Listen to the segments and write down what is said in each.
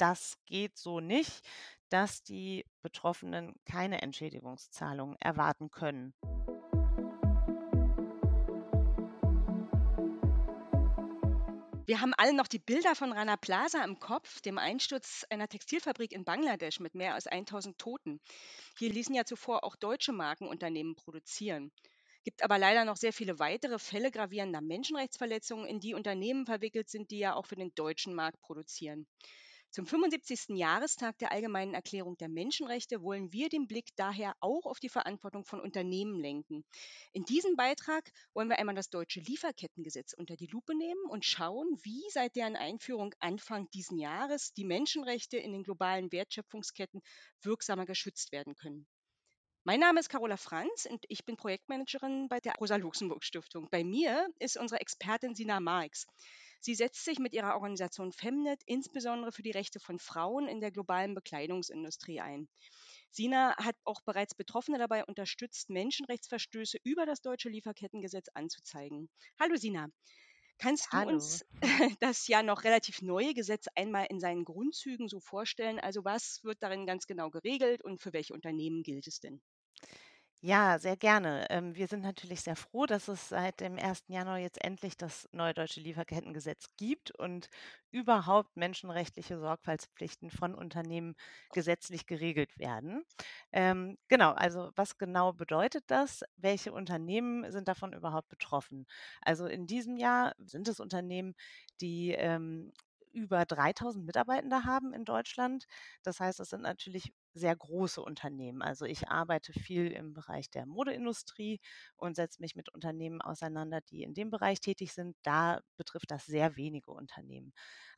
das geht so nicht, dass die Betroffenen keine Entschädigungszahlungen erwarten können. Wir haben alle noch die Bilder von Rana Plaza im Kopf, dem Einsturz einer Textilfabrik in Bangladesch mit mehr als 1000 Toten. Hier ließen ja zuvor auch deutsche Markenunternehmen produzieren. Gibt aber leider noch sehr viele weitere Fälle gravierender Menschenrechtsverletzungen, in die Unternehmen verwickelt sind, die ja auch für den deutschen Markt produzieren. Zum 75. Jahrestag der Allgemeinen Erklärung der Menschenrechte wollen wir den Blick daher auch auf die Verantwortung von Unternehmen lenken. In diesem Beitrag wollen wir einmal das deutsche Lieferkettengesetz unter die Lupe nehmen und schauen, wie seit deren Einführung Anfang diesen Jahres die Menschenrechte in den globalen Wertschöpfungsketten wirksamer geschützt werden können. Mein Name ist Carola Franz und ich bin Projektmanagerin bei der Rosa-Luxemburg-Stiftung. Bei mir ist unsere Expertin Sina Marx. Sie setzt sich mit ihrer Organisation Femnet insbesondere für die Rechte von Frauen in der globalen Bekleidungsindustrie ein. Sina hat auch bereits Betroffene dabei unterstützt, Menschenrechtsverstöße über das deutsche Lieferkettengesetz anzuzeigen. Hallo Sina. Kannst du Hallo. uns das ja noch relativ neue Gesetz einmal in seinen Grundzügen so vorstellen? Also was wird darin ganz genau geregelt und für welche Unternehmen gilt es denn? Ja, sehr gerne. Ähm, wir sind natürlich sehr froh, dass es seit dem 1. Januar jetzt endlich das neue deutsche Lieferkettengesetz gibt und überhaupt menschenrechtliche Sorgfaltspflichten von Unternehmen gesetzlich geregelt werden. Ähm, genau, also was genau bedeutet das? Welche Unternehmen sind davon überhaupt betroffen? Also in diesem Jahr sind es Unternehmen, die ähm, über 3000 Mitarbeitende haben in Deutschland. Das heißt, es sind natürlich sehr große Unternehmen. Also ich arbeite viel im Bereich der Modeindustrie und setze mich mit Unternehmen auseinander, die in dem Bereich tätig sind. Da betrifft das sehr wenige Unternehmen.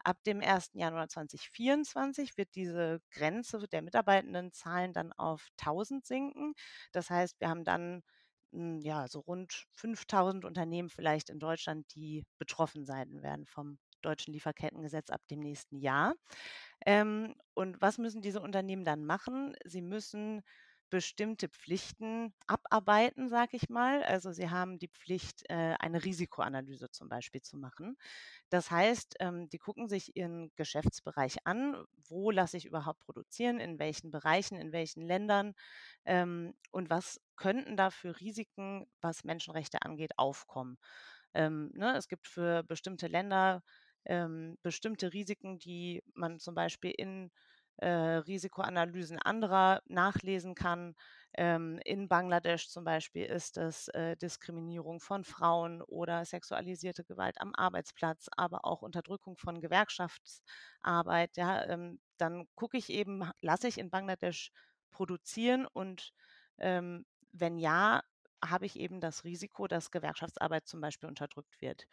Ab dem 1. Januar 2024 wird diese Grenze der Mitarbeitendenzahlen dann auf 1000 sinken. Das heißt, wir haben dann hm, ja, so rund 5000 Unternehmen vielleicht in Deutschland, die betroffen sein werden vom deutschen Lieferkettengesetz ab dem nächsten Jahr. Ähm, und was müssen diese Unternehmen dann machen? Sie müssen bestimmte Pflichten abarbeiten, sage ich mal. Also sie haben die Pflicht, äh, eine Risikoanalyse zum Beispiel zu machen. Das heißt, ähm, die gucken sich ihren Geschäftsbereich an, wo lasse ich überhaupt produzieren, in welchen Bereichen, in welchen Ländern ähm, und was könnten da für Risiken, was Menschenrechte angeht, aufkommen. Ähm, ne, es gibt für bestimmte Länder ähm, bestimmte Risiken, die man zum Beispiel in äh, Risikoanalysen anderer nachlesen kann. Ähm, in Bangladesch zum Beispiel ist es äh, Diskriminierung von Frauen oder sexualisierte Gewalt am Arbeitsplatz, aber auch Unterdrückung von Gewerkschaftsarbeit. Ja, ähm, dann gucke ich eben, lasse ich in Bangladesch produzieren und ähm, wenn ja, habe ich eben das Risiko, dass Gewerkschaftsarbeit zum Beispiel unterdrückt wird.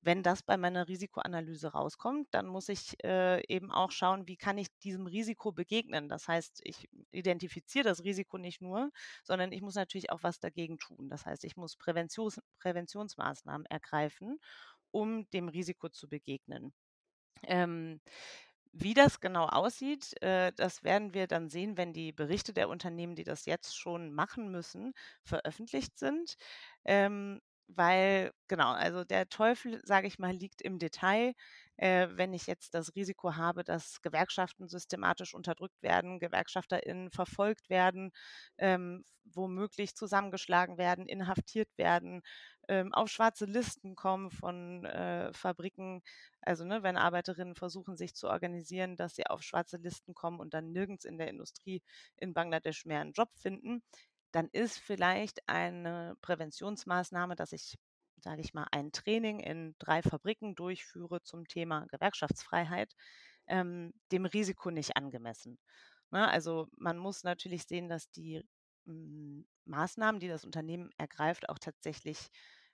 Wenn das bei meiner Risikoanalyse rauskommt, dann muss ich äh, eben auch schauen, wie kann ich diesem Risiko begegnen. Das heißt, ich identifiziere das Risiko nicht nur, sondern ich muss natürlich auch was dagegen tun. Das heißt, ich muss Präventions Präventionsmaßnahmen ergreifen, um dem Risiko zu begegnen. Ähm, wie das genau aussieht, äh, das werden wir dann sehen, wenn die Berichte der Unternehmen, die das jetzt schon machen müssen, veröffentlicht sind. Weil, genau, also der Teufel, sage ich mal, liegt im Detail. Äh, wenn ich jetzt das Risiko habe, dass Gewerkschaften systematisch unterdrückt werden, GewerkschafterInnen verfolgt werden, ähm, womöglich zusammengeschlagen werden, inhaftiert werden, ähm, auf schwarze Listen kommen von äh, Fabriken. Also ne, wenn Arbeiterinnen versuchen, sich zu organisieren, dass sie auf schwarze Listen kommen und dann nirgends in der Industrie in Bangladesch mehr einen Job finden, dann ist vielleicht eine Präventionsmaßnahme, dass ich, sage ich mal, ein Training in drei Fabriken durchführe zum Thema Gewerkschaftsfreiheit, ähm, dem Risiko nicht angemessen. Ne? Also man muss natürlich sehen, dass die m, hm, Maßnahmen, die das Unternehmen ergreift, auch tatsächlich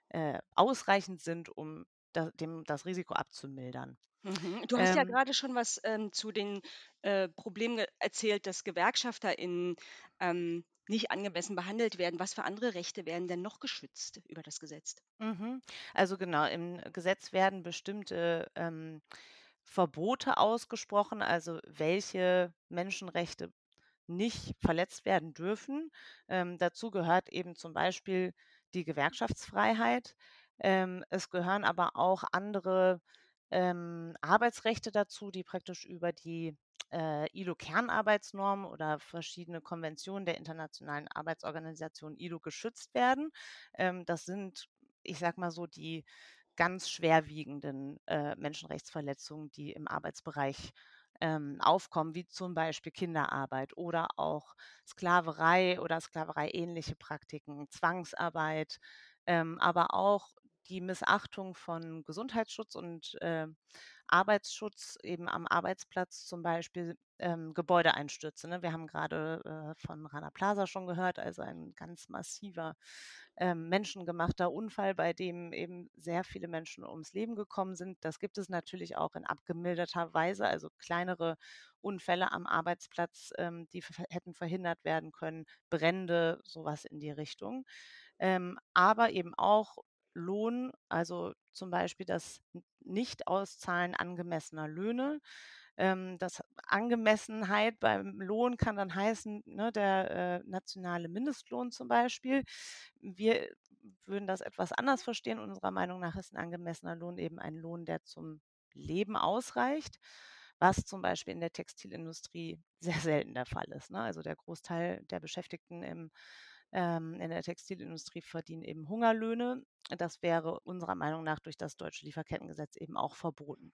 äh, ausreichend sind, um da, dem, das Risiko abzumildern. Mhm. Du hast ähm, ja gerade schon was ähm, zu den äh, Problemen erzählt, dass GewerkschafterInnen ähm, nicht angemessen behandelt werden. Was für andere Rechte werden denn noch geschützt über das Gesetz? Mhm. Also genau, im Gesetz werden bestimmte ähm, Verbote ausgesprochen, also welche Menschenrechte nicht verletzt werden dürfen. Ähm, dazu gehört eben zum Beispiel die Gewerkschaftsfreiheit. Ähm, es gehören aber auch andere ähm, Arbeitsrechte dazu, die praktisch über die äh, ILO-Kernarbeitsnorm oder verschiedene Konventionen der Internationalen Arbeitsorganisation ILO geschützt werden. Ähm, das sind, ich sag mal so, die ganz schwerwiegenden äh, Menschenrechtsverletzungen, die im Arbeitsbereich ähm, aufkommen, wie zum Beispiel Kinderarbeit oder auch Sklaverei oder Sklaverei-ähnliche Praktiken, Zwangsarbeit, ähm, aber auch die Missachtung von Gesundheitsschutz und äh, Arbeitsschutz eben am Arbeitsplatz, zum Beispiel ähm, Gebäudeeinstürze. Ne? Wir haben gerade äh, von Rana Plaza schon gehört, also ein ganz massiver ähm, menschengemachter Unfall, bei dem eben sehr viele Menschen ums Leben gekommen sind. Das gibt es natürlich auch in abgemilderter Weise, also kleinere Unfälle am Arbeitsplatz, ähm, die hätten verhindert werden können, Brände, sowas in die Richtung. Ähm, aber eben auch Lohn, also zum Beispiel das Nicht-Auszahlen angemessener Löhne. Ähm, das Angemessenheit beim Lohn kann dann heißen, ne, der äh, nationale Mindestlohn zum Beispiel. Wir würden das etwas anders verstehen. Unserer Meinung nach ist ein angemessener Lohn eben ein Lohn, der zum Leben ausreicht, was zum Beispiel in der Textilindustrie sehr selten der Fall ist. Ne? Also der Großteil der Beschäftigten im ähm, in der Textilindustrie verdienen eben Hungerlöhne. Das wäre unserer Meinung nach durch das deutsche Lieferkettengesetz eben auch verboten.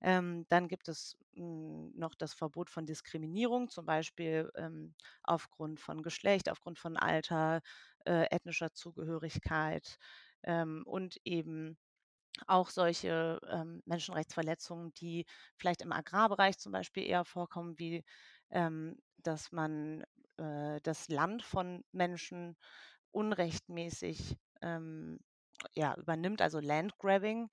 Ähm, dann gibt es mh, hm, noch das Verbot von Diskriminierung, zum Beispiel ähm, aufgrund von Geschlecht, aufgrund von Alter, äh, ethnischer Zugehörigkeit ähm, und eben auch solche ähm, Menschenrechtsverletzungen, die vielleicht im Agrarbereich zum Beispiel eher vorkommen, wie ähm, dass man äh, das Land von Menschen unrechtmäßig ähm, ja, übernimmt, also Landgrabbing,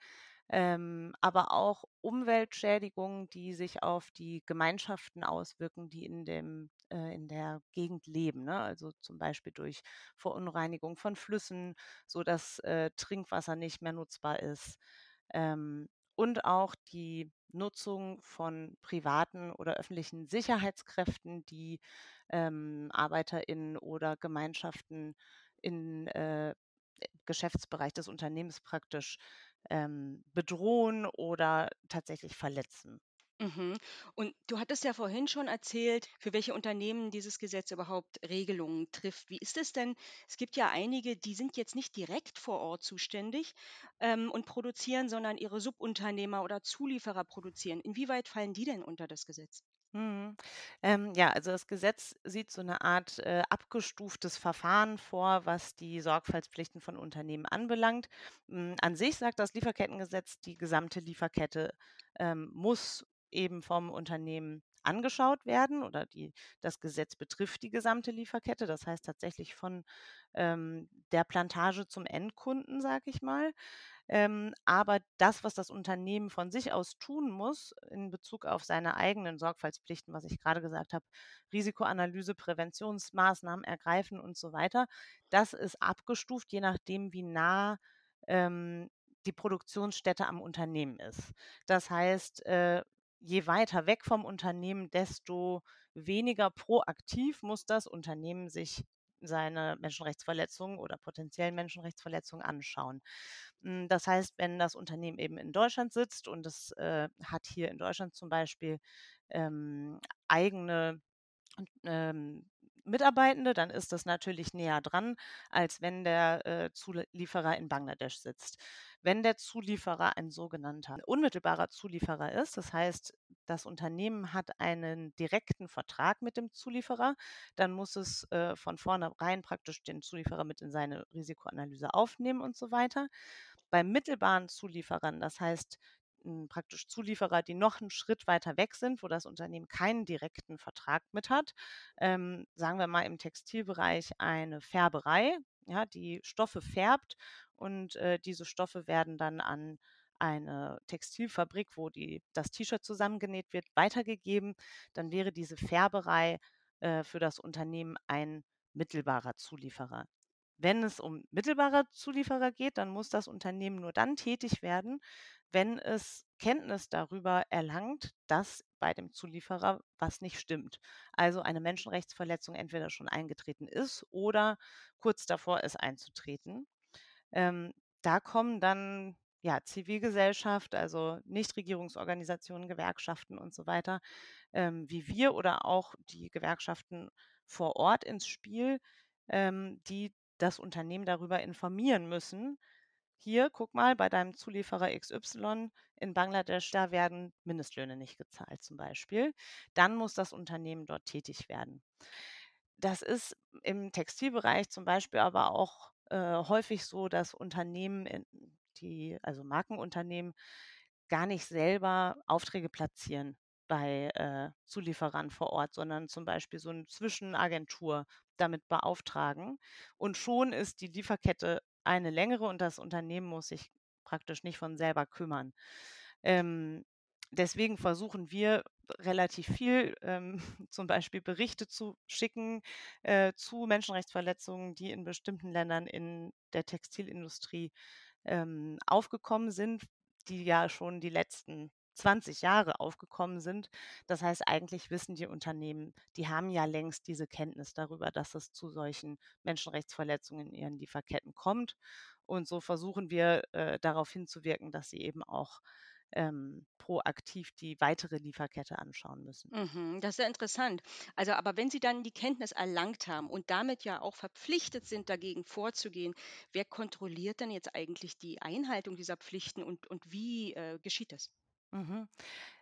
ähm, aber auch Umweltschädigungen, die sich auf die Gemeinschaften auswirken, die in, dem, äh, in der Gegend leben. Ne? Also zum Beispiel durch Verunreinigung von Flüssen, sodass äh, Trinkwasser nicht mehr nutzbar ist. Ähm, und auch die Nutzung von privaten oder öffentlichen Sicherheitskräften, die ähm, ArbeiterInnen oder Gemeinschaften in äh, Geschäftsbereich des Unternehmens praktisch ähm, bedrohen oder tatsächlich verletzen. Mhm. Und du hattest ja vorhin schon erzählt, für welche Unternehmen dieses Gesetz überhaupt Regelungen trifft. Wie ist es denn? Es gibt ja einige, die sind jetzt nicht direkt vor Ort zuständig ähm, und produzieren, sondern ihre Subunternehmer oder Zulieferer produzieren. Inwieweit fallen die denn unter das Gesetz? Mhm. Ähm, ja, also das Gesetz sieht so eine Art äh, abgestuftes Verfahren vor, was die Sorgfaltspflichten von Unternehmen anbelangt. Mm, An sich sagt das Lieferkettengesetz, die gesamte Lieferkette ähm, muss eben vom Unternehmen angeschaut werden oder die, das Gesetz betrifft die gesamte Lieferkette. Das heißt tatsächlich von ähm, der Plantage zum Endkunden, sage ich mal. Ähm, aber das, was das Unternehmen von sich aus tun muss in Bezug auf seine eigenen Sorgfaltspflichten, was ich gerade gesagt habe, Risikoanalyse, Präventionsmaßnahmen ergreifen und so weiter, das ist abgestuft, je nachdem, wie nah ähm, die Produktionsstätte am Unternehmen ist. Das heißt, äh, je weiter weg vom Unternehmen, desto weniger proaktiv muss das Unternehmen sich seine Menschenrechtsverletzungen oder potenziellen Menschenrechtsverletzungen anschauen. Hm, das heißt, wenn das Unternehmen eben in Deutschland sitzt und es äh, hat hier in Deutschland zum Beispiel ähm, eigene ähm, Mitarbeitende, dann ist das natürlich näher dran, als wenn der äh, Zulieferer in Bangladesch sitzt. Wenn der Zulieferer ein sogenannter unmittelbarer Zulieferer ist, das heißt, das Unternehmen hat einen direkten Vertrag mit dem Zulieferer, dann muss es äh, von vornherein praktisch den Zulieferer mit in seine Risikoanalyse aufnehmen und so weiter. Bei mittelbaren Zulieferern, das heißt praktisch Zulieferer, die noch einen Schritt weiter weg sind, wo das Unternehmen keinen direkten Vertrag mit hat. Ähm, sagen wir mal im Textilbereich eine Färberei, ja, die Stoffe färbt und äh, diese Stoffe werden dann an eine Textilfabrik, wo die, das T-Shirt zusammengenäht wird, weitergegeben. Dann wäre diese Färberei äh, für das Unternehmen ein mittelbarer Zulieferer. Wenn es um mittelbare Zulieferer geht, dann muss das Unternehmen nur dann tätig werden, wenn es Kenntnis darüber erlangt, dass bei dem Zulieferer was nicht stimmt. Also eine Menschenrechtsverletzung entweder schon eingetreten ist oder kurz davor ist einzutreten. Ähm, da kommen dann ja, Zivilgesellschaft, also Nichtregierungsorganisationen, Gewerkschaften und so weiter, ähm, wie wir oder auch die Gewerkschaften vor Ort ins Spiel, ähm, die das Unternehmen darüber informieren müssen. Hier, guck mal, bei deinem Zulieferer XY in Bangladesch, da werden Mindestlöhne nicht gezahlt zum Beispiel. Dann muss das Unternehmen dort tätig werden. Das ist im Textilbereich zum Beispiel aber auch äh, häufig so, dass Unternehmen, in, die, also Markenunternehmen, gar nicht selber Aufträge platzieren bei äh, Zulieferern vor Ort, sondern zum Beispiel so eine Zwischenagentur damit beauftragen. Und schon ist die Lieferkette eine längere und das Unternehmen muss sich praktisch nicht von selber kümmern. Ähm, deswegen versuchen wir relativ viel, ähm, zum Beispiel Berichte zu schicken äh, zu Menschenrechtsverletzungen, die in bestimmten Ländern in der Textilindustrie ähm, aufgekommen sind, die ja schon die letzten 20 Jahre aufgekommen sind. Das heißt, eigentlich wissen die Unternehmen, die haben ja längst diese Kenntnis darüber, dass es zu solchen Menschenrechtsverletzungen in ihren Lieferketten kommt. Und so versuchen wir äh, darauf hinzuwirken, dass sie eben auch ähm, proaktiv die weitere Lieferkette anschauen müssen. Mhm, das ist ja interessant. Also, aber wenn Sie dann die Kenntnis erlangt haben und damit ja auch verpflichtet sind, dagegen vorzugehen, wer kontrolliert denn jetzt eigentlich die Einhaltung dieser Pflichten und, und wie äh, geschieht das? Mhm.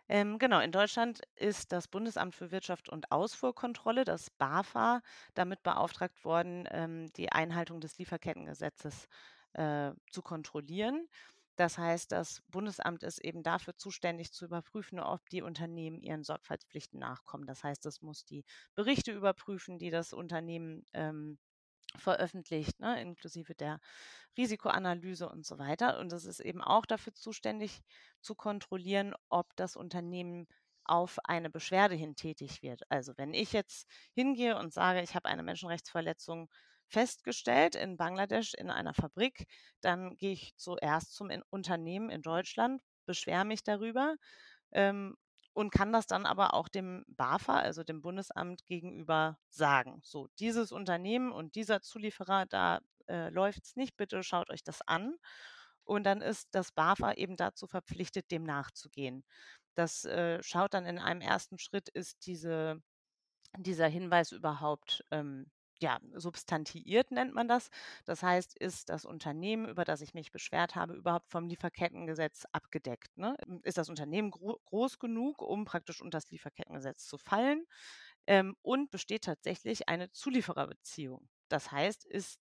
Ähm, genau, in Deutschland ist das Bundesamt für Wirtschaft und Ausfuhrkontrolle, das BAFA, damit beauftragt worden, ähm, die Einhaltung des Lieferkettengesetzes äh, zu kontrollieren. Das heißt, das Bundesamt ist eben dafür zuständig zu überprüfen, ob die Unternehmen ihren Sorgfaltspflichten nachkommen. Das heißt, es muss die Berichte überprüfen, die das Unternehmen ähm, veröffentlicht, ne, inklusive der Risikoanalyse und so weiter. Und es ist eben auch dafür zuständig zu kontrollieren, ob das Unternehmen auf eine Beschwerde hin tätig wird. Also wenn ich jetzt hingehe und sage, ich habe eine Menschenrechtsverletzung festgestellt in Bangladesch in einer Fabrik, dann gehe ich zuerst zum Unternehmen in Deutschland, beschwere mich darüber ähm, und kann das dann aber auch dem BAFA, also dem Bundesamt gegenüber sagen. So, dieses Unternehmen und dieser Zulieferer, da äh, läuft es nicht, bitte schaut euch das an. Und dann ist das BAFA eben dazu verpflichtet, dem nachzugehen. Das äh, schaut dann in einem ersten Schritt, ist diese, dieser Hinweis überhaupt ähm, ja, substantiiert nennt man das. Das heißt, ist das Unternehmen, über das ich mich beschwert habe, überhaupt vom Lieferkettengesetz abgedeckt? Ne? Ist das Unternehmen gro groß genug, um praktisch unter das Lieferkettengesetz zu fallen? Ähm, und besteht tatsächlich eine Zuliefererbeziehung? Das heißt, ist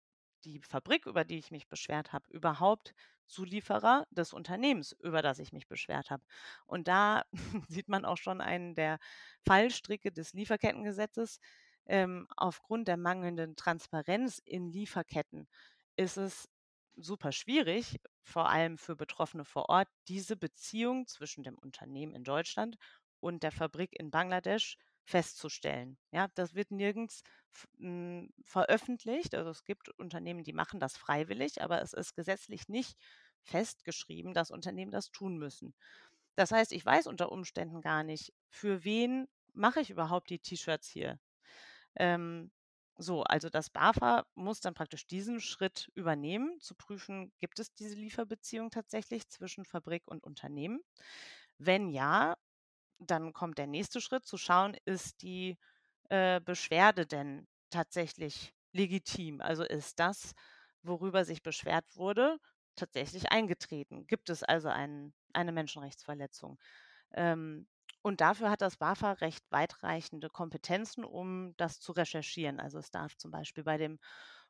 die Fabrik, über die ich mich beschwert habe, überhaupt Zulieferer des Unternehmens, über das ich mich beschwert habe. Und da sieht man auch schon einen der Fallstricke des Lieferkettengesetzes. Ähm, aufgrund der mangelnden Transparenz in Lieferketten ist es super schwierig, vor allem für Betroffene vor Ort, diese Beziehung zwischen dem Unternehmen in Deutschland und der Fabrik in Bangladesch festzustellen. Ja, das wird nirgends hm, veröffentlicht. Also es gibt Unternehmen, die machen das freiwillig, aber es ist gesetzlich nicht festgeschrieben, dass Unternehmen das tun müssen. Das heißt, ich weiß unter Umständen gar nicht, für wen mache ich überhaupt die T-Shirts hier. Ähm, so, also das BAFA muss dann praktisch diesen Schritt übernehmen, zu prüfen, gibt es diese Lieferbeziehung tatsächlich zwischen Fabrik und Unternehmen? Wenn ja, dann kommt der nächste Schritt, zu schauen, ist die äh, Beschwerde denn tatsächlich legitim? Also ist das, worüber sich beschwert wurde, tatsächlich eingetreten? Gibt es also ein, eine Menschenrechtsverletzung? Ähm, und dafür hat das BAFA recht weitreichende Kompetenzen, um das zu recherchieren. Also es darf zum Beispiel bei dem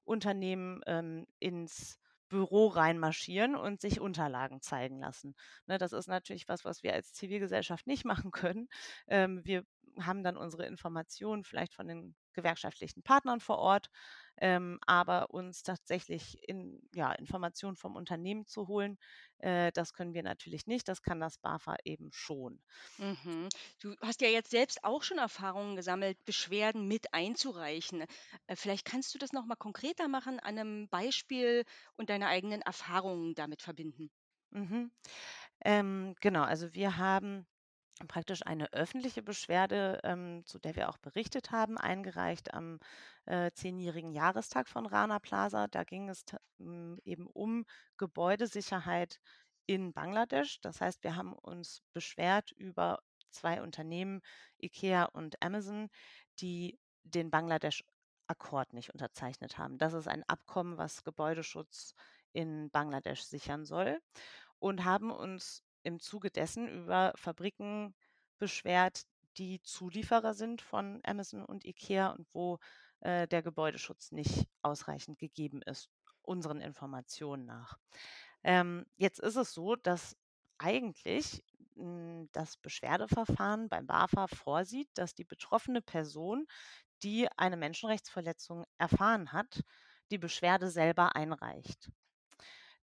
Unternehmen ähm, ins Büro reinmarschieren und sich Unterlagen zeigen lassen. Ne, das ist natürlich was, was wir als Zivilgesellschaft nicht machen können. Ähm, wir haben dann unsere Informationen vielleicht von den gewerkschaftlichen Partnern vor Ort, ähm, aber uns tatsächlich in, ja, Informationen vom Unternehmen zu holen, äh, das können wir natürlich nicht. Das kann das BAFA eben schon. Mhm. Du hast ja jetzt selbst auch schon Erfahrungen gesammelt, Beschwerden mit einzureichen. Äh, vielleicht kannst du das noch mal konkreter machen, an einem Beispiel und deine eigenen Erfahrungen damit verbinden. Mhm. Ähm, genau, also wir haben praktisch eine öffentliche Beschwerde, ähm, zu der wir auch berichtet haben, eingereicht am äh, zehnjährigen Jahrestag von Rana Plaza. Da ging es t- m, eben um Gebäudesicherheit in Bangladesch. Das heißt, wir haben uns beschwert über zwei Unternehmen, IKEA und Amazon, die den Bangladesch-Akkord nicht unterzeichnet haben. Das ist ein Abkommen, was Gebäudeschutz in Bangladesch sichern soll und haben uns im Zuge dessen über Fabriken beschwert, die Zulieferer sind von Amazon und IKEA und wo äh, der Gebäudeschutz nicht ausreichend gegeben ist, unseren Informationen nach. Ähm, jetzt ist es so, dass eigentlich hm, das Beschwerdeverfahren beim BAFA vorsieht, dass die betroffene Person, die eine Menschenrechtsverletzung erfahren hat, die Beschwerde selber einreicht.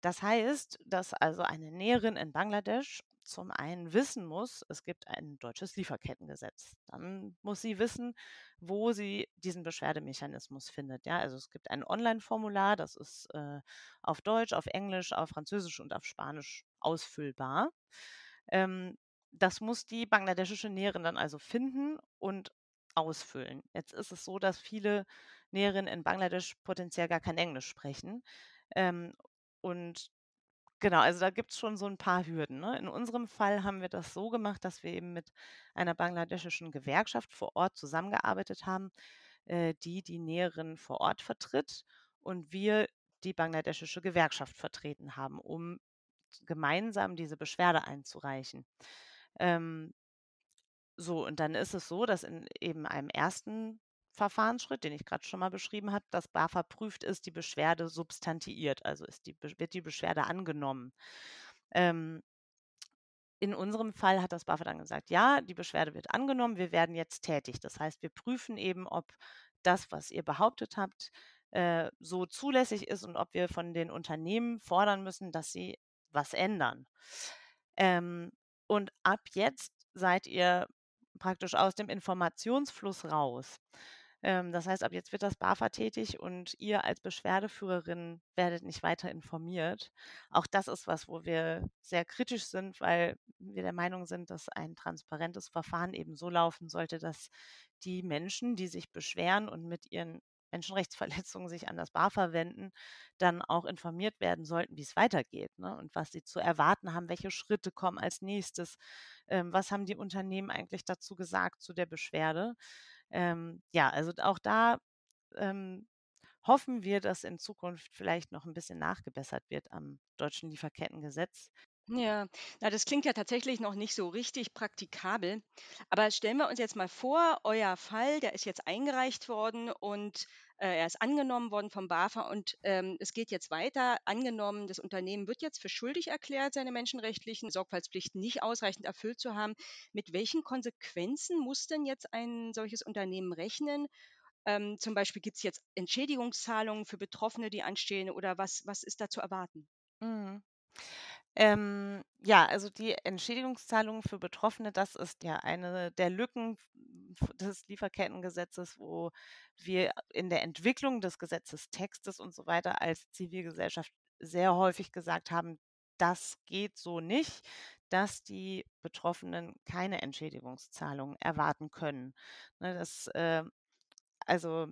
Das heißt, dass also eine Näherin in Bangladesch zum einen wissen muss, es gibt ein deutsches Lieferkettengesetz. Dann muss sie wissen, wo sie diesen Beschwerdemechanismus findet. Ja, also es gibt ein Online-Formular, das ist äh, auf Deutsch, auf Englisch, auf Französisch und auf Spanisch ausfüllbar. Ähm, das muss die bangladeschische Näherin dann also finden und ausfüllen. Jetzt ist es so, dass viele Näherinnen in Bangladesch potenziell gar kein Englisch sprechen. Ähm, und genau, also da gibt es schon so ein paar Hürden, ne? In unserem Fall haben wir das so gemacht, dass wir eben mit einer bangladeschischen Gewerkschaft vor Ort zusammengearbeitet haben, äh, die die Näherin vor Ort vertritt und wir die bangladeschische Gewerkschaft vertreten haben, um gemeinsam diese Beschwerde einzureichen. Ähm, so, und dann ist es so, dass in eben einem ersten Verfahrensschritt, den ich gerade schon mal beschrieben habe, dass BAFA prüft, ist die Beschwerde substantiiert, also die, wird die Beschwerde angenommen. Ähm, in unserem Fall hat das BAFA dann gesagt, ja, die Beschwerde wird angenommen, wir werden jetzt tätig. Das heißt, wir prüfen eben, ob das, was ihr behauptet habt, äh, so zulässig ist und ob wir von den Unternehmen fordern müssen, dass sie was ändern. Ähm, und ab jetzt seid ihr praktisch aus dem Informationsfluss raus. Ähm, das heißt, ab jetzt wird das BAFA tätig und ihr als Beschwerdeführerin werdet nicht weiter informiert. Auch das ist was, wo wir sehr kritisch sind, weil wir der Meinung sind, dass ein transparentes Verfahren eben so laufen sollte, dass die Menschen, die sich beschweren und mit ihren Menschenrechtsverletzungen sich an das BAFA wenden, dann auch informiert werden sollten, wie es weitergeht ne? und was sie zu erwarten haben, welche Schritte kommen als nächstes, ähm, was haben die Unternehmen eigentlich dazu gesagt zu der Beschwerde. Ähm, ja, also auch da ähm, hoffen wir, dass in Zukunft vielleicht noch ein bisschen nachgebessert wird am deutschen Lieferkettengesetz. Ja, na, das klingt ja tatsächlich noch nicht so richtig praktikabel. Aber stellen wir uns jetzt mal vor, euer Fall, der ist jetzt eingereicht worden und äh, er ist angenommen worden vom BAFA und ähm, es geht jetzt weiter. Angenommen, das Unternehmen wird jetzt für schuldig erklärt, seine menschenrechtlichen Sorgfaltspflichten nicht ausreichend erfüllt zu haben. Mit welchen Konsequenzen muss denn jetzt ein solches Unternehmen rechnen? Ähm, zum Beispiel gibt es jetzt Entschädigungszahlungen für Betroffene, die anstehen oder was, was ist da zu erwarten? Mhm. Ähm, ja, also die Entschädigungszahlungen für Betroffene, das ist ja eine der Lücken des Lieferkettengesetzes, wo wir in der Entwicklung des Gesetzestextes und so weiter als Zivilgesellschaft sehr häufig gesagt haben, das geht so nicht, dass die Betroffenen keine Entschädigungszahlungen erwarten können. Ne, das äh, also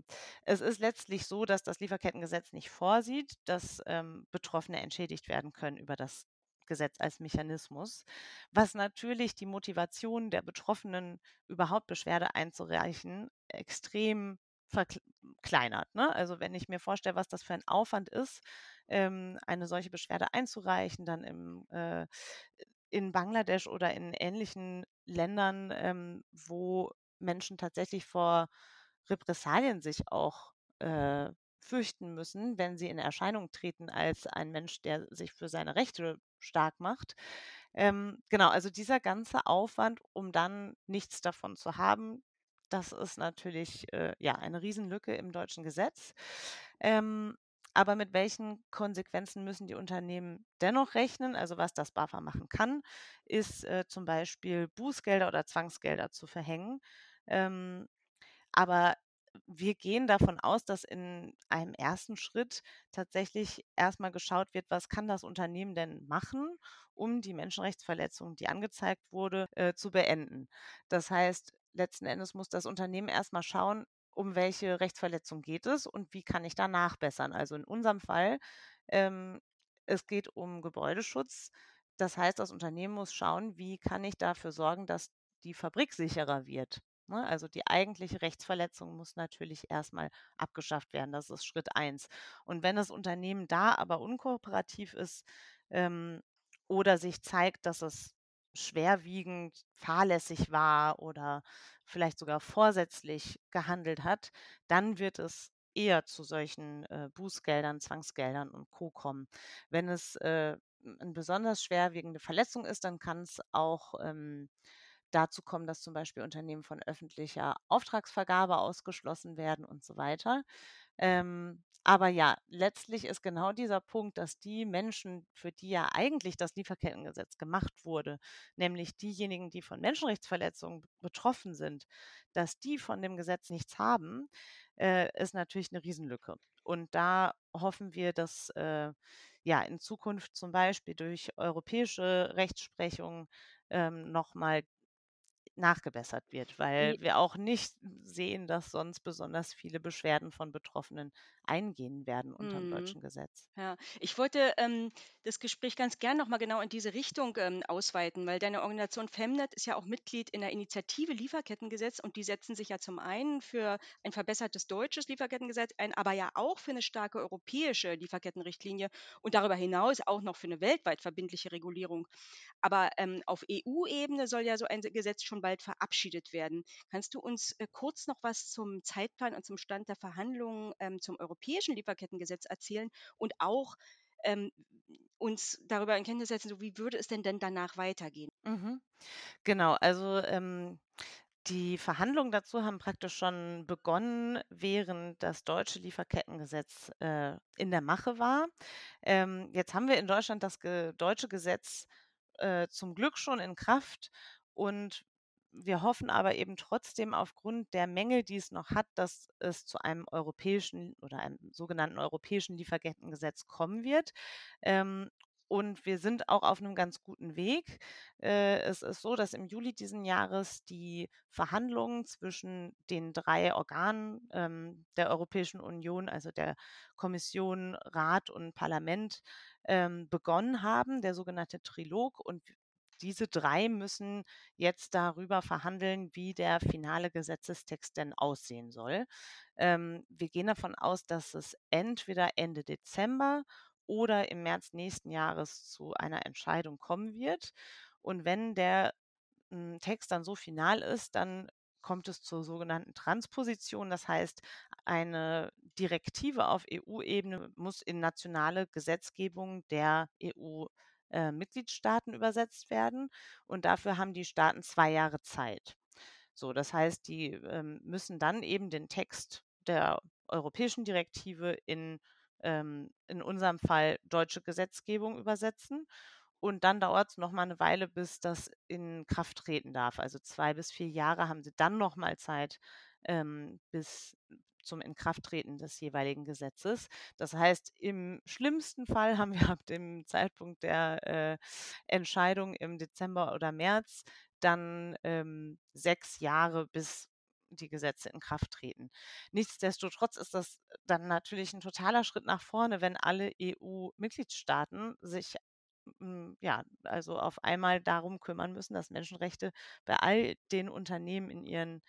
es ist letztlich so, dass das Lieferkettengesetz nicht vorsieht, dass ähm, Betroffene entschädigt werden können über das Gesetz als Mechanismus, was natürlich die Motivation der Betroffenen, überhaupt Beschwerde einzureichen, extrem verkleinert. Ne? Also wenn ich mir vorstelle, was das für ein Aufwand ist, ähm, eine solche Beschwerde einzureichen, dann im, äh, in Bangladesch oder in ähnlichen Ländern, ähm, wo Menschen tatsächlich vor Repressalien sich auch äh, fürchten müssen, wenn sie in Erscheinung treten als ein Mensch, der sich für seine Rechte stark macht. Ähm, genau, also dieser ganze Aufwand, um dann nichts davon zu haben, das ist natürlich äh, ja eine Riesenlücke im deutschen Gesetz. Ähm, aber mit welchen Konsequenzen müssen die Unternehmen dennoch rechnen? Also was das BAFA machen kann, ist äh, zum Beispiel Bußgelder oder Zwangsgelder zu verhängen. Ähm, aber wir gehen davon aus, dass in einem ersten Schritt tatsächlich erstmal geschaut wird, was kann das Unternehmen denn machen, um die Menschenrechtsverletzung, die angezeigt wurde, äh, zu beenden. Das heißt, letzten Endes muss das Unternehmen erstmal schauen, um welche Rechtsverletzung geht es und wie kann ich da nachbessern. Also in unserem Fall, ähm, es geht um Gebäudeschutz. das heißt, das Unternehmen muss schauen, wie kann ich dafür sorgen, dass die Fabrik sicherer wird. Ne? Also die eigentliche Rechtsverletzung muss natürlich erstmal abgeschafft werden. Das ist Schritt eins. Und wenn das Unternehmen da aber unkooperativ ist ähm, oder sich zeigt, dass es schwerwiegend fahrlässig war oder vielleicht sogar vorsätzlich gehandelt hat, dann wird es eher zu solchen äh, Bußgeldern, Zwangsgeldern und Co. kommen. Wenn es äh, eine besonders schwerwiegende Verletzung ist, dann kann es auch ähm, dazu kommen, dass zum Beispiel Unternehmen von öffentlicher Auftragsvergabe ausgeschlossen werden und so weiter. Ähm, aber ja, letztlich ist genau dieser Punkt, dass die Menschen, für die ja eigentlich das Lieferkettengesetz gemacht wurde, nämlich diejenigen, die von Menschenrechtsverletzungen betroffen sind, dass die von dem Gesetz nichts haben, äh, ist natürlich eine Riesenlücke. Und da hoffen wir, dass äh, ja in Zukunft zum Beispiel durch europäische Rechtsprechung ähm, nochmal nachgebessert wird, weil wir auch nicht sehen, dass sonst besonders viele Beschwerden von Betroffenen eingehen werden unter dem Mhm. deutschen Gesetz. Ja, ich wollte ähm, das Gespräch ganz gern nochmal genau in diese Richtung ähm, ausweiten, weil deine Organisation Femnet ist ja auch Mitglied in der Initiative Lieferkettengesetz und die setzen sich ja zum einen für ein verbessertes deutsches Lieferkettengesetz ein, aber ja auch für eine starke europäische Lieferkettenrichtlinie und darüber hinaus auch noch für eine weltweit verbindliche Regulierung. Aber ähm, auf EU-Ebene soll ja so ein Gesetz schon bald verabschiedet werden. Kannst du uns äh, kurz noch was zum Zeitplan und zum Stand der Verhandlungen ähm, zum europäischen Lieferkettengesetz erzählen und auch ähm, uns darüber in Kenntnis setzen, so wie würde es denn denn danach weitergehen? Mhm. Genau, also ähm, die Verhandlungen dazu haben praktisch schon begonnen, während das deutsche Lieferkettengesetz äh, in der Mache war. Ähm, jetzt haben wir in Deutschland das ge deutsche Gesetz äh, zum Glück schon in Kraft und wir hoffen aber eben trotzdem aufgrund der Mängel, die es noch hat, dass es zu einem europäischen oder einem sogenannten europäischen Lieferkettengesetz kommen wird. Ähm, und wir sind auch auf einem ganz guten Weg. Äh, es ist so, dass im Juli diesen Jahres die Verhandlungen zwischen den drei Organen ähm, der Europäischen Union, also der Kommission, Rat und Parlament, ähm, begonnen haben, der sogenannte Trilog. Und diese drei müssen jetzt darüber verhandeln, wie der finale Gesetzestext denn aussehen soll. Ähm, wir gehen davon aus, dass es entweder Ende Dezember oder im März nächsten Jahres zu einer Entscheidung kommen wird. Und wenn der m, Text dann so final ist, dann kommt es zur sogenannten Transposition. Das heißt, eine Direktive auf EU-Ebene muss in nationale Gesetzgebung der EU äh, Mitgliedstaaten übersetzt werden. Und dafür haben die Staaten zwei Jahre Zeit. So, das heißt, die ähm, müssen dann eben den Text der europäischen Direktive in, ähm, in unserem Fall deutsche Gesetzgebung übersetzen. Und dann dauert es nochmal eine Weile, bis das in Kraft treten darf. Also zwei bis vier Jahre haben sie dann nochmal Zeit, ähm, bis zum Inkrafttreten des jeweiligen Gesetzes. Das heißt, im schlimmsten Fall haben wir ab dem Zeitpunkt der äh, Entscheidung im Dezember oder März dann ähm, sechs Jahre, bis die Gesetze in Kraft treten. Nichtsdestotrotz ist das dann natürlich ein totaler Schritt nach vorne, wenn alle EU-Mitgliedstaaten sich mm, ja, also auf einmal darum kümmern müssen, dass Menschenrechte bei all den Unternehmen in ihren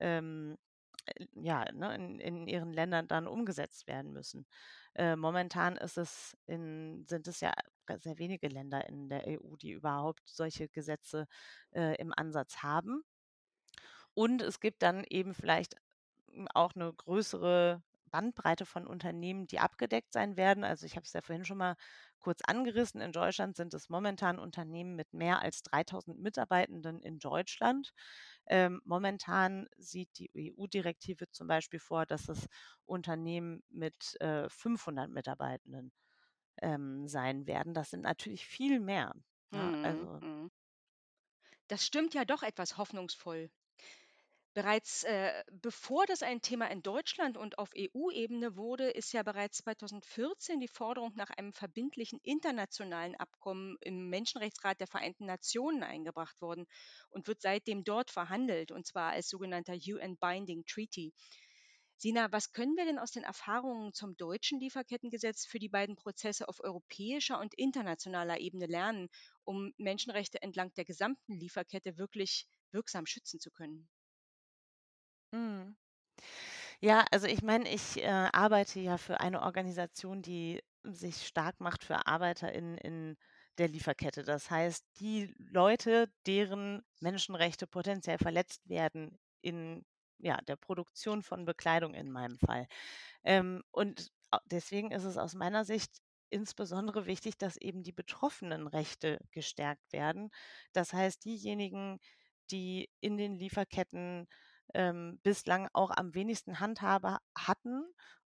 ähm, äh, ja, ne, in, in ihren Ländern dann umgesetzt werden müssen. Äh, momentan ist es in, sind es ja sehr wenige Länder in der EU, die überhaupt solche Gesetze äh, im Ansatz haben. Und es gibt dann eben vielleicht hm, auch eine größere Bandbreite von Unternehmen, die abgedeckt sein werden. Also ich habe es ja vorhin schon mal kurz angerissen. In Deutschland sind es momentan Unternehmen mit mehr als 3000 Mitarbeitenden in Deutschland. Ähm, momentan sieht die EU-Direktive zum Beispiel vor, dass es Unternehmen mit äh, 500 Mitarbeitenden ähm, sein werden. Das sind natürlich viel mehr. Ja, Mhm, also mhm. Das stimmt ja doch etwas hoffnungsvoll. Bereits äh, bevor das ein Thema in Deutschland und auf EU-Ebene wurde, ist ja bereits 2014 die Forderung nach einem verbindlichen internationalen Abkommen im Menschenrechtsrat der Vereinten Nationen eingebracht worden und wird seitdem dort verhandelt, und zwar als sogenannter UN Binding Treaty. Sina, was können wir denn aus den Erfahrungen zum deutschen Lieferkettengesetz für die beiden Prozesse auf europäischer und internationaler Ebene lernen, um Menschenrechte entlang der gesamten Lieferkette wirklich wirksam schützen zu können? Mhm. Ja, also ich meine, ich äh, arbeite ja für eine Organisation, die sich stark macht für ArbeiterInnen in der Lieferkette. Das heißt, die Leute, deren Menschenrechte potenziell verletzt werden in ja, der Produktion von Bekleidung in meinem Fall. Ähm, und deswegen ist es aus meiner Sicht insbesondere wichtig, dass eben die betroffenen Rechte gestärkt werden. Das heißt, diejenigen, die in den Lieferketten ähm, bislang auch am wenigsten Handhabe hatten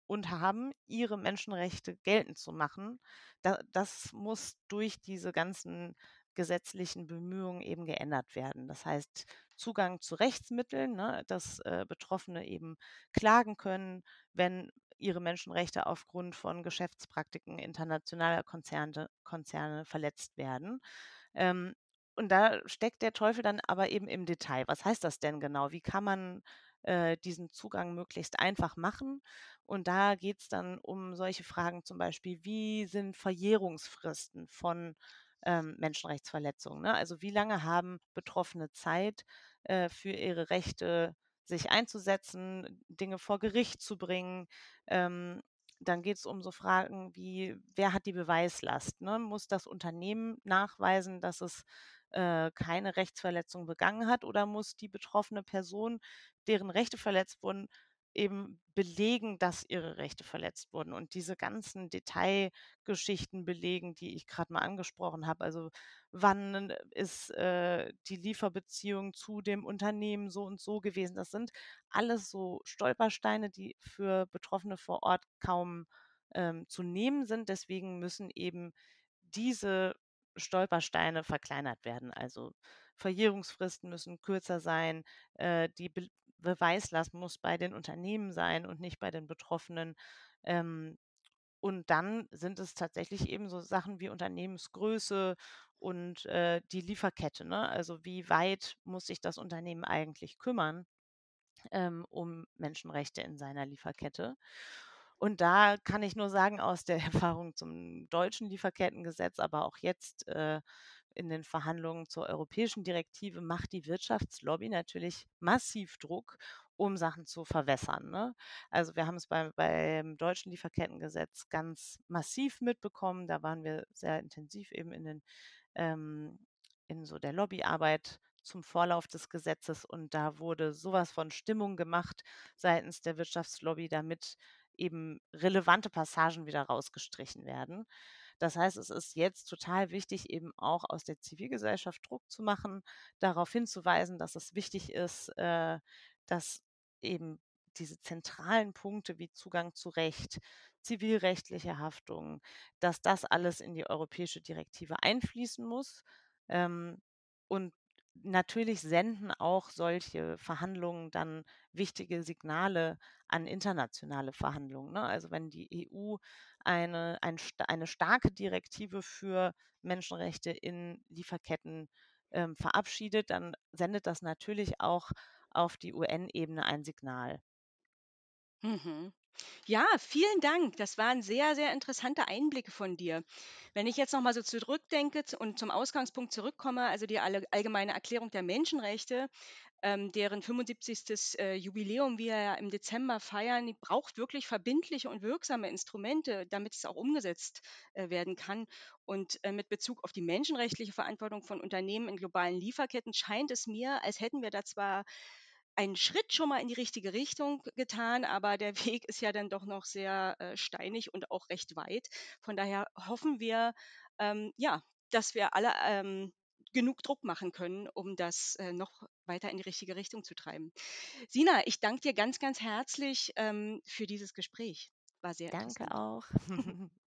und haben, ihre Menschenrechte geltend zu machen. Da, das muss durch diese ganzen gesetzlichen Bemühungen eben geändert werden. Das heißt, Zugang zu Rechtsmitteln, ne, dass äh, Betroffene eben klagen können, wenn ihre Menschenrechte aufgrund von Geschäftspraktiken internationaler Konzerne, Konzerne verletzt werden. Ähm, und da steckt der Teufel dann aber eben im Detail. Was heißt das denn genau? Wie kann man äh, diesen Zugang möglichst einfach machen? Und da geht es dann um solche Fragen zum Beispiel, wie sind Verjährungsfristen von ähm, Menschenrechtsverletzungen? Ne? Also wie lange haben Betroffene Zeit äh, für ihre Rechte sich einzusetzen, Dinge vor Gericht zu bringen? Ähm, dann geht es um so Fragen wie, wer hat die Beweislast? Ne? Muss das Unternehmen nachweisen, dass es äh, keine Rechtsverletzung begangen hat oder muss die betroffene Person, deren Rechte verletzt wurden, eben belegen, dass ihre Rechte verletzt wurden und diese ganzen Detailgeschichten belegen, die ich gerade mal angesprochen habe. Also wann ist äh, die Lieferbeziehung zu dem Unternehmen so und so gewesen. Das sind alles so Stolpersteine, die für Betroffene vor Ort kaum ähm, zu nehmen sind. Deswegen müssen eben diese Stolpersteine verkleinert werden. Also Verjährungsfristen müssen kürzer sein, äh, die Be Beweislast muss bei den Unternehmen sein und nicht bei den Betroffenen. Ähm, und dann sind es tatsächlich eben so Sachen wie Unternehmensgröße und äh, die Lieferkette. Ne? Also wie weit muss sich das Unternehmen eigentlich kümmern? ähm, um Menschenrechte in seiner Lieferkette. Und da kann ich nur sagen, aus der Erfahrung zum deutschen Lieferkettengesetz, aber auch jetzt äh, in den Verhandlungen zur europäischen Direktive macht die Wirtschaftslobby natürlich massiv Druck, um Sachen zu verwässern. Ne? Also wir haben es beim, beim deutschen Lieferkettengesetz ganz massiv mitbekommen. Da waren wir sehr intensiv eben in den ähm, in so der Lobbyarbeit zum Vorlauf des Gesetzes und da wurde sowas von Stimmung gemacht seitens der Wirtschaftslobby, damit eben relevante Passagen wieder rausgestrichen werden. Das heißt, es ist jetzt total wichtig, eben auch aus der Zivilgesellschaft Druck zu machen, darauf hinzuweisen, dass es wichtig ist, äh, dass eben diese zentralen Punkte wie Zugang zu Recht, zivilrechtliche Haftung, dass das alles in die europäische Direktive einfließen muss. Ähm, und natürlich senden auch solche Verhandlungen dann wichtige Signale an internationale Verhandlungen. Ne? Also wenn die EU eine, ein, eine starke Direktive für Menschenrechte in Lieferketten ähm, verabschiedet, dann sendet das natürlich auch auf die UN-Ebene ein Signal. Mhm. Ja, vielen Dank. Das waren sehr, sehr interessante Einblicke von dir. Wenn ich jetzt noch mal so zurückdenke und zum Ausgangspunkt zurückkomme, also die allgemeine Erklärung der Menschenrechte, ähm, deren 75. Äh, Jubiläum wir ja im Dezember feiern, die braucht wirklich verbindliche und wirksame Instrumente, damit es auch umgesetzt äh, werden kann. Und äh, mit Bezug auf die menschenrechtliche Verantwortung von Unternehmen in globalen Lieferketten scheint es mir, als hätten wir da zwar einen Schritt schon mal in die richtige Richtung getan, aber der Weg ist ja dann doch noch sehr äh, steinig und auch recht weit. Von daher hoffen wir, ähm, ja, dass wir alle ähm, genug Druck machen können, um das äh, noch weiter in die richtige Richtung zu treiben. Sina, ich danke dir ganz, ganz herzlich ähm, für dieses Gespräch. War sehr Danke auch.